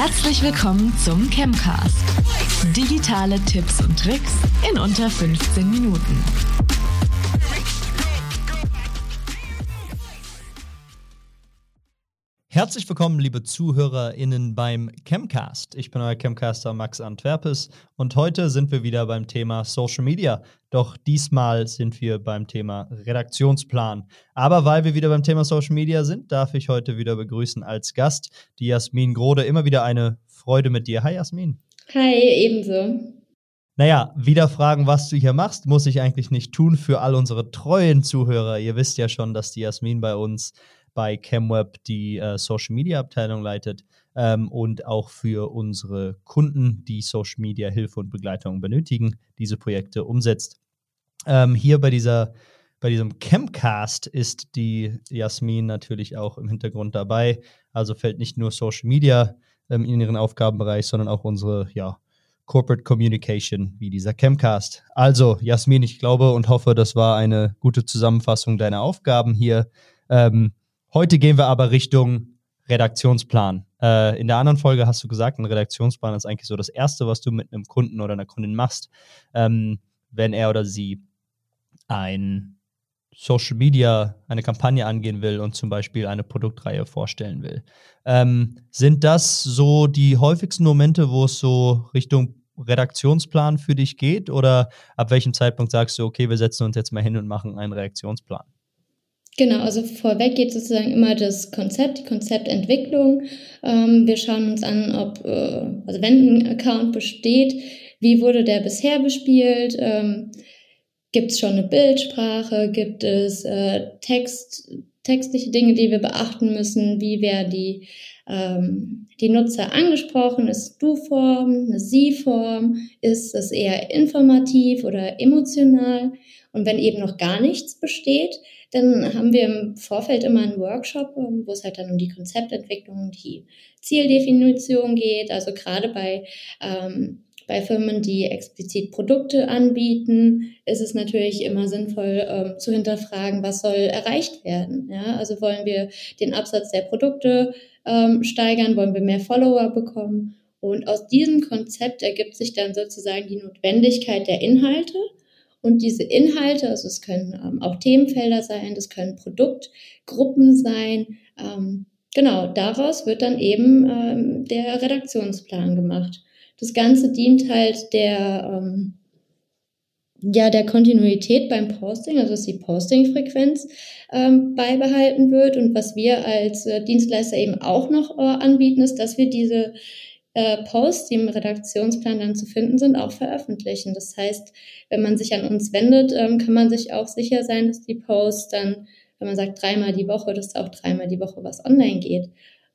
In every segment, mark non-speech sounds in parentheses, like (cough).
Herzlich willkommen zum Chemcast. Digitale Tipps und Tricks in unter 15 Minuten. Herzlich willkommen, liebe ZuhörerInnen beim Chemcast. Ich bin euer Chemcaster Max Antwerpes und heute sind wir wieder beim Thema Social Media. Doch diesmal sind wir beim Thema Redaktionsplan. Aber weil wir wieder beim Thema Social Media sind, darf ich heute wieder begrüßen als Gast die Jasmin Grode. Immer wieder eine Freude mit dir. Hi Jasmin. Hi, ebenso. Naja, wieder fragen, was du hier machst, muss ich eigentlich nicht tun für all unsere treuen Zuhörer. Ihr wisst ja schon, dass die Jasmin bei uns bei ChemWeb die äh, Social Media Abteilung leitet ähm, und auch für unsere Kunden, die Social Media Hilfe und Begleitung benötigen, diese Projekte umsetzt. Ähm, hier bei dieser bei diesem Chemcast ist die Jasmin natürlich auch im Hintergrund dabei. Also fällt nicht nur Social Media ähm, in ihren Aufgabenbereich, sondern auch unsere ja, Corporate Communication wie dieser Chemcast. Also, Jasmin, ich glaube und hoffe, das war eine gute Zusammenfassung deiner Aufgaben hier. Ähm, Heute gehen wir aber Richtung Redaktionsplan. Äh, in der anderen Folge hast du gesagt, ein Redaktionsplan ist eigentlich so das Erste, was du mit einem Kunden oder einer Kundin machst, ähm, wenn er oder sie ein Social Media, eine Kampagne angehen will und zum Beispiel eine Produktreihe vorstellen will. Ähm, sind das so die häufigsten Momente, wo es so Richtung Redaktionsplan für dich geht? Oder ab welchem Zeitpunkt sagst du, okay, wir setzen uns jetzt mal hin und machen einen Redaktionsplan? Genau, also vorweg geht sozusagen immer das Konzept, die Konzeptentwicklung. Ähm, wir schauen uns an, ob, äh, also wenn ein Account besteht, wie wurde der bisher bespielt? Ähm, gibt es schon eine Bildsprache? Gibt es äh, Text, textliche Dinge, die wir beachten müssen? Wie werden die, ähm, die Nutzer angesprochen? Ist Du-Form, eine Sie-Form? Ist es eher informativ oder emotional? Und wenn eben noch gar nichts besteht, dann haben wir im Vorfeld immer einen Workshop, ähm, wo es halt dann um die Konzeptentwicklung, die Zieldefinition geht. Also gerade bei ähm, bei Firmen, die explizit Produkte anbieten, ist es natürlich immer sinnvoll ähm, zu hinterfragen, was soll erreicht werden. Ja? Also wollen wir den Absatz der Produkte ähm, steigern, wollen wir mehr Follower bekommen. Und aus diesem Konzept ergibt sich dann sozusagen die Notwendigkeit der Inhalte und diese Inhalte, also es können ähm, auch Themenfelder sein, das können Produktgruppen sein. Ähm, genau, daraus wird dann eben ähm, der Redaktionsplan gemacht. Das Ganze dient halt der, ähm, ja, der Kontinuität beim Posting, also dass die Postingfrequenz ähm, beibehalten wird. Und was wir als äh, Dienstleister eben auch noch äh, anbieten, ist, dass wir diese äh, Posts, die im Redaktionsplan dann zu finden sind, auch veröffentlichen. Das heißt, wenn man sich an uns wendet, ähm, kann man sich auch sicher sein, dass die Posts dann, wenn man sagt dreimal die Woche, dass auch dreimal die Woche was online geht.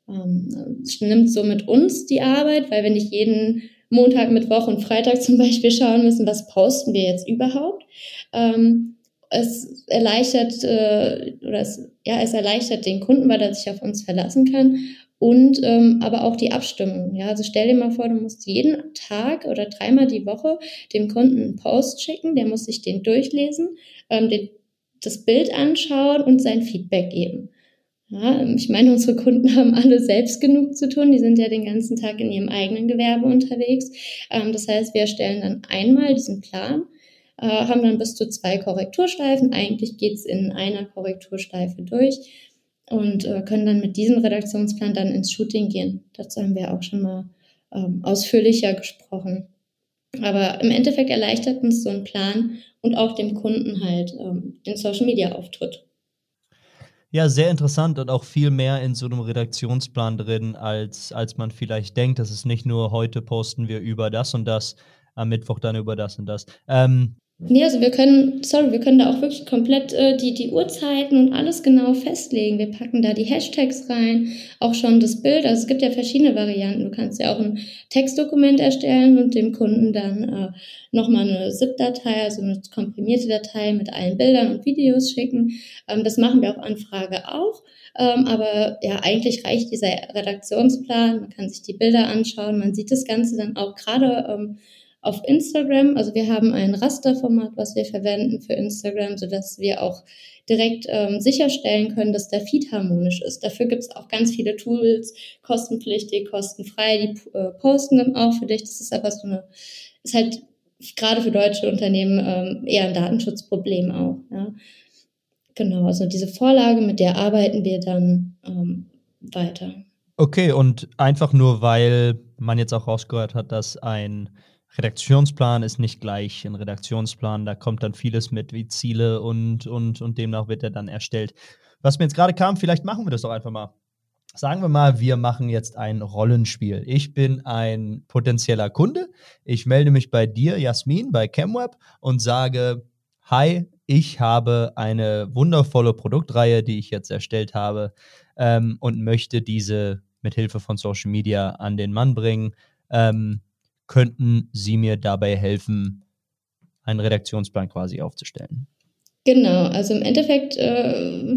Ähm, nimmt somit uns die Arbeit, weil wir nicht jeden Montag, Mittwoch und Freitag (laughs) zum Beispiel schauen müssen, was posten wir jetzt überhaupt. Ähm, es erleichtert äh, oder es, ja, es erleichtert den Kunden, weil er sich auf uns verlassen kann und ähm, aber auch die Abstimmung. Ja, also stell dir mal vor, du musst jeden Tag oder dreimal die Woche dem Kunden einen Post schicken, der muss sich den durchlesen, ähm, den, das Bild anschauen und sein Feedback geben. Ja, ich meine, unsere Kunden haben alle selbst genug zu tun. Die sind ja den ganzen Tag in ihrem eigenen Gewerbe unterwegs. Ähm, das heißt, wir erstellen dann einmal diesen Plan, äh, haben dann bis zu zwei Korrektursteifen. Eigentlich geht's in einer Korrektursteife durch und äh, können dann mit diesem Redaktionsplan dann ins Shooting gehen. Dazu haben wir auch schon mal ähm, ausführlicher gesprochen. Aber im Endeffekt erleichtert uns so ein Plan und auch dem Kunden halt ähm, den Social Media Auftritt. Ja, sehr interessant und auch viel mehr in so einem Redaktionsplan drin, als, als man vielleicht denkt. Das ist nicht nur heute posten wir über das und das, am Mittwoch dann über das und das. Ähm, Nee, also wir können, sorry, wir können da auch wirklich komplett äh, die, die Uhrzeiten und alles genau festlegen. Wir packen da die Hashtags rein, auch schon das Bild. Also es gibt ja verschiedene Varianten. Du kannst ja auch ein Textdokument erstellen und dem Kunden dann äh, nochmal eine ZIP-Datei, also eine komprimierte Datei mit allen Bildern und Videos schicken. Ähm, das machen wir auf Anfrage auch. Ähm, aber ja, eigentlich reicht dieser Redaktionsplan. Man kann sich die Bilder anschauen. Man sieht das Ganze dann auch gerade ähm, auf Instagram. Also wir haben ein Rasterformat, was wir verwenden für Instagram, sodass wir auch direkt ähm, sicherstellen können, dass der Feed harmonisch ist. Dafür gibt es auch ganz viele Tools, kostenpflichtig, kostenfrei, die äh, posten dann auch für dich. Das ist aber so eine, ist halt gerade für deutsche Unternehmen ähm, eher ein Datenschutzproblem auch. Ja. Genau, also diese Vorlage, mit der arbeiten wir dann ähm, weiter. Okay, und einfach nur, weil man jetzt auch rausgehört hat, dass ein Redaktionsplan ist nicht gleich ein Redaktionsplan. Da kommt dann vieles mit wie Ziele und, und, und demnach wird er dann erstellt. Was mir jetzt gerade kam, vielleicht machen wir das doch einfach mal. Sagen wir mal, wir machen jetzt ein Rollenspiel. Ich bin ein potenzieller Kunde. Ich melde mich bei dir, Jasmin, bei ChemWeb und sage, hi, ich habe eine wundervolle Produktreihe, die ich jetzt erstellt habe ähm, und möchte diese mit Hilfe von Social Media an den Mann bringen. Ähm, könnten Sie mir dabei helfen, einen Redaktionsplan quasi aufzustellen? Genau, also im Endeffekt äh,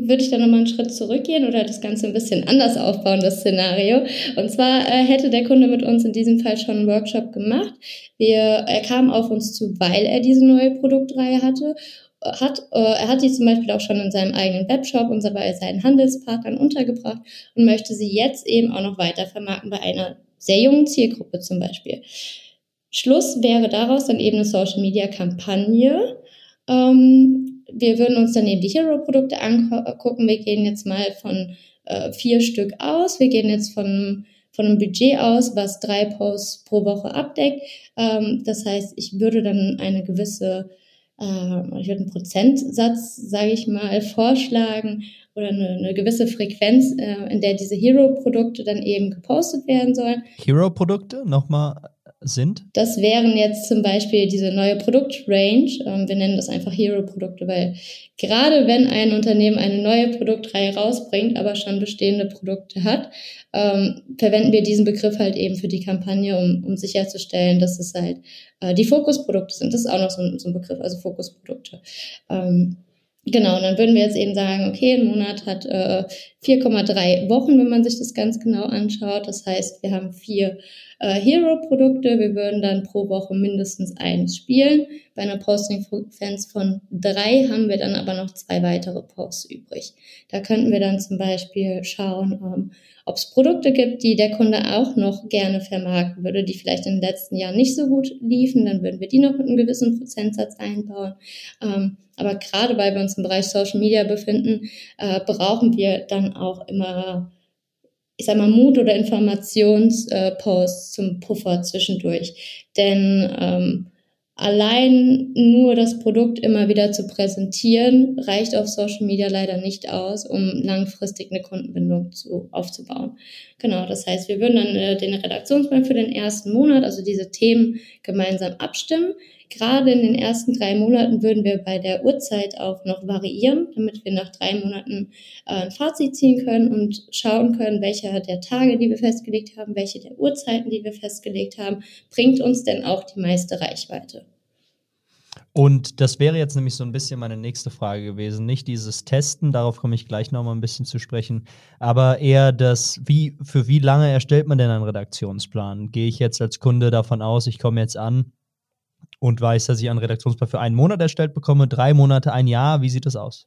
würde ich da nochmal einen Schritt zurückgehen oder das Ganze ein bisschen anders aufbauen, das Szenario. Und zwar äh, hätte der Kunde mit uns in diesem Fall schon einen Workshop gemacht. Wir, er kam auf uns zu, weil er diese neue Produktreihe hatte. Hat, äh, er hat die zum Beispiel auch schon in seinem eigenen Webshop und bei seinen Handelspartnern untergebracht und möchte sie jetzt eben auch noch weiter vermarkten bei einer sehr jungen Zielgruppe zum Beispiel. Schluss wäre daraus dann eben eine Social Media Kampagne. Ähm, wir würden uns dann eben die Hero-Produkte angucken. Wir gehen jetzt mal von äh, vier Stück aus. Wir gehen jetzt von, von einem Budget aus, was drei Posts pro Woche abdeckt. Ähm, das heißt, ich würde dann eine gewisse, äh, ich würde einen Prozentsatz, sage ich mal, vorschlagen oder eine, eine gewisse Frequenz, äh, in der diese Hero-Produkte dann eben gepostet werden sollen. Hero-Produkte, nochmal sind? Das wären jetzt zum Beispiel diese neue Produktrange. Ähm, wir nennen das einfach Hero-Produkte, weil gerade wenn ein Unternehmen eine neue Produktreihe rausbringt, aber schon bestehende Produkte hat, ähm, verwenden wir diesen Begriff halt eben für die Kampagne, um, um sicherzustellen, dass es halt äh, die Fokusprodukte sind. Das ist auch noch so ein, so ein Begriff, also Fokusprodukte. Ähm, Genau, und dann würden wir jetzt eben sagen, okay, ein Monat hat äh, 4,3 Wochen, wenn man sich das ganz genau anschaut. Das heißt, wir haben vier äh, Hero-Produkte. Wir würden dann pro Woche mindestens eins spielen. Bei einer Posting-Frequenz von drei haben wir dann aber noch zwei weitere Posts übrig. Da könnten wir dann zum Beispiel schauen, ähm, ob es Produkte gibt, die der Kunde auch noch gerne vermarkten würde, die vielleicht in den letzten Jahren nicht so gut liefen. Dann würden wir die noch mit einem gewissen Prozentsatz einbauen. Ähm, aber gerade weil wir uns im Bereich Social Media befinden, äh, brauchen wir dann auch immer ich sag mal, Mut- oder Informationsposts zum Puffer zwischendurch. Denn ähm, allein nur das Produkt immer wieder zu präsentieren, reicht auf Social Media leider nicht aus, um langfristig eine Kundenbindung zu, aufzubauen. Genau, das heißt, wir würden dann äh, den Redaktionsplan für den ersten Monat, also diese Themen gemeinsam abstimmen. Gerade in den ersten drei Monaten würden wir bei der Uhrzeit auch noch variieren, damit wir nach drei Monaten äh, ein Fazit ziehen können und schauen können, welcher der Tage, die wir festgelegt haben, welche der Uhrzeiten, die wir festgelegt haben, bringt uns denn auch die meiste Reichweite. Und das wäre jetzt nämlich so ein bisschen meine nächste Frage gewesen. Nicht dieses Testen, darauf komme ich gleich nochmal ein bisschen zu sprechen, aber eher das, wie, für wie lange erstellt man denn einen Redaktionsplan? Gehe ich jetzt als Kunde davon aus, ich komme jetzt an, und weiß, dass ich einen Redaktionsplan für einen Monat erstellt bekomme, drei Monate, ein Jahr. Wie sieht das aus?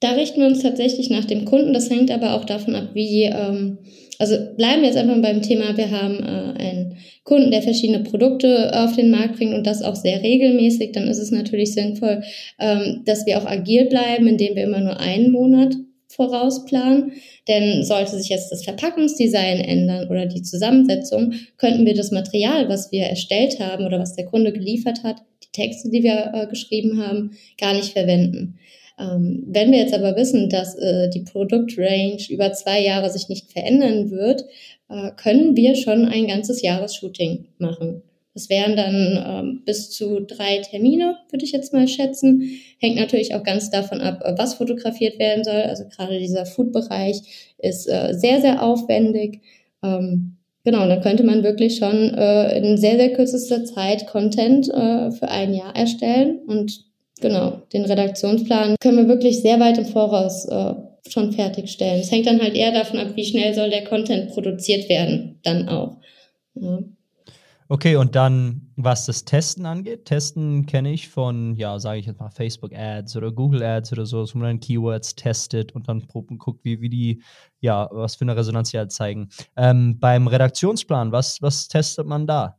Da richten wir uns tatsächlich nach dem Kunden. Das hängt aber auch davon ab, wie, ähm, also bleiben wir jetzt einfach beim Thema, wir haben äh, einen Kunden, der verschiedene Produkte auf den Markt bringt und das auch sehr regelmäßig. Dann ist es natürlich sinnvoll, ähm, dass wir auch agil bleiben, indem wir immer nur einen Monat vorausplanen. Denn sollte sich jetzt das Verpackungsdesign ändern oder die Zusammensetzung, könnten wir das Material, was wir erstellt haben oder was der Kunde geliefert hat, die Texte, die wir äh, geschrieben haben, gar nicht verwenden. Ähm, wenn wir jetzt aber wissen, dass äh, die Produktrange über zwei Jahre sich nicht verändern wird, äh, können wir schon ein ganzes Jahresshooting machen. Das wären dann ähm, bis zu drei Termine, würde ich jetzt mal schätzen. Hängt natürlich auch ganz davon ab, was fotografiert werden soll. Also gerade dieser Food-Bereich ist äh, sehr, sehr aufwendig. Ähm, genau, dann könnte man wirklich schon äh, in sehr, sehr kürzester Zeit Content äh, für ein Jahr erstellen. Und genau, den Redaktionsplan können wir wirklich sehr weit im Voraus äh, schon fertigstellen. Es hängt dann halt eher davon ab, wie schnell soll der Content produziert werden, dann auch. Ja. Okay, und dann, was das Testen angeht, Testen kenne ich von, ja, sage ich jetzt mal, Facebook Ads oder Google Ads oder so, wo man dann Keywords testet und dann guckt, wie, wie die, ja, was für eine Resonanz die halt zeigen. Ähm, beim Redaktionsplan, was, was testet man da?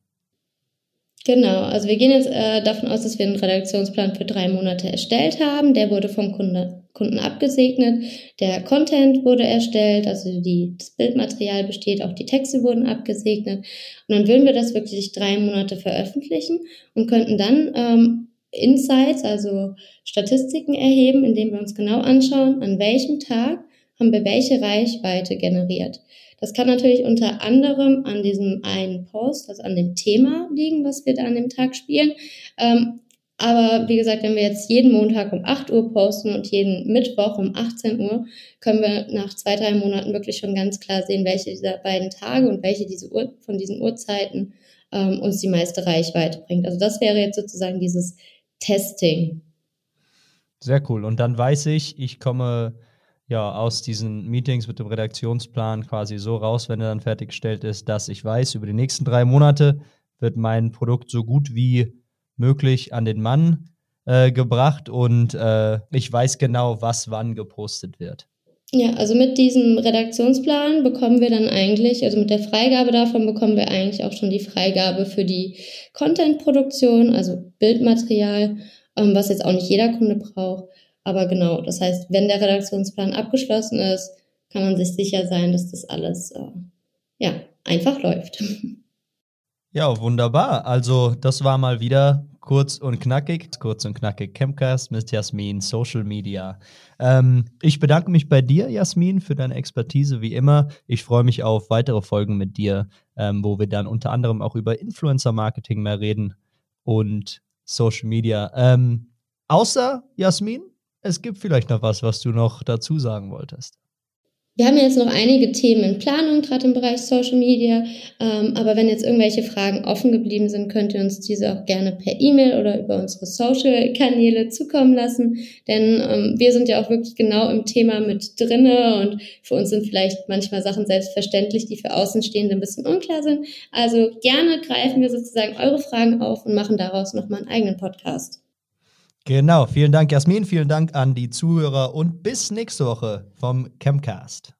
Genau, also wir gehen jetzt äh, davon aus, dass wir einen Redaktionsplan für drei Monate erstellt haben. Der wurde vom Kunde, Kunden abgesegnet. Der Content wurde erstellt, also die, das Bildmaterial besteht, auch die Texte wurden abgesegnet. Und dann würden wir das wirklich drei Monate veröffentlichen und könnten dann ähm, Insights, also Statistiken erheben, indem wir uns genau anschauen, an welchem Tag haben wir welche Reichweite generiert. Das kann natürlich unter anderem an diesem einen Post, also an dem Thema liegen, was wir da an dem Tag spielen. Ähm, aber wie gesagt, wenn wir jetzt jeden Montag um 8 Uhr posten und jeden Mittwoch um 18 Uhr, können wir nach zwei, drei Monaten wirklich schon ganz klar sehen, welche dieser beiden Tage und welche diese Uhr, von diesen Uhrzeiten ähm, uns die meiste Reichweite bringt. Also das wäre jetzt sozusagen dieses Testing. Sehr cool. Und dann weiß ich, ich komme ja aus diesen Meetings mit dem Redaktionsplan quasi so raus, wenn er dann fertiggestellt ist, dass ich weiß, über die nächsten drei Monate wird mein Produkt so gut wie möglich an den Mann äh, gebracht und äh, ich weiß genau, was wann gepostet wird. Ja, also mit diesem Redaktionsplan bekommen wir dann eigentlich, also mit der Freigabe davon bekommen wir eigentlich auch schon die Freigabe für die Content-Produktion, also Bildmaterial, ähm, was jetzt auch nicht jeder Kunde braucht. Aber genau, das heißt, wenn der Redaktionsplan abgeschlossen ist, kann man sich sicher sein, dass das alles äh, ja, einfach läuft. (laughs) Ja, wunderbar. Also, das war mal wieder kurz und knackig. Kurz und knackig Campcast mit Jasmin, Social Media. Ähm, ich bedanke mich bei dir, Jasmin, für deine Expertise wie immer. Ich freue mich auf weitere Folgen mit dir, ähm, wo wir dann unter anderem auch über Influencer-Marketing mehr reden und Social Media. Ähm, außer Jasmin, es gibt vielleicht noch was, was du noch dazu sagen wolltest. Wir haben jetzt noch einige Themen in Planung, gerade im Bereich Social Media. Ähm, aber wenn jetzt irgendwelche Fragen offen geblieben sind, könnt ihr uns diese auch gerne per E-Mail oder über unsere Social-Kanäle zukommen lassen. Denn ähm, wir sind ja auch wirklich genau im Thema mit drinne und für uns sind vielleicht manchmal Sachen selbstverständlich, die für Außenstehende ein bisschen unklar sind. Also gerne greifen wir sozusagen eure Fragen auf und machen daraus nochmal einen eigenen Podcast. Genau, vielen Dank, Jasmin, vielen Dank an die Zuhörer und bis nächste Woche vom Chemcast.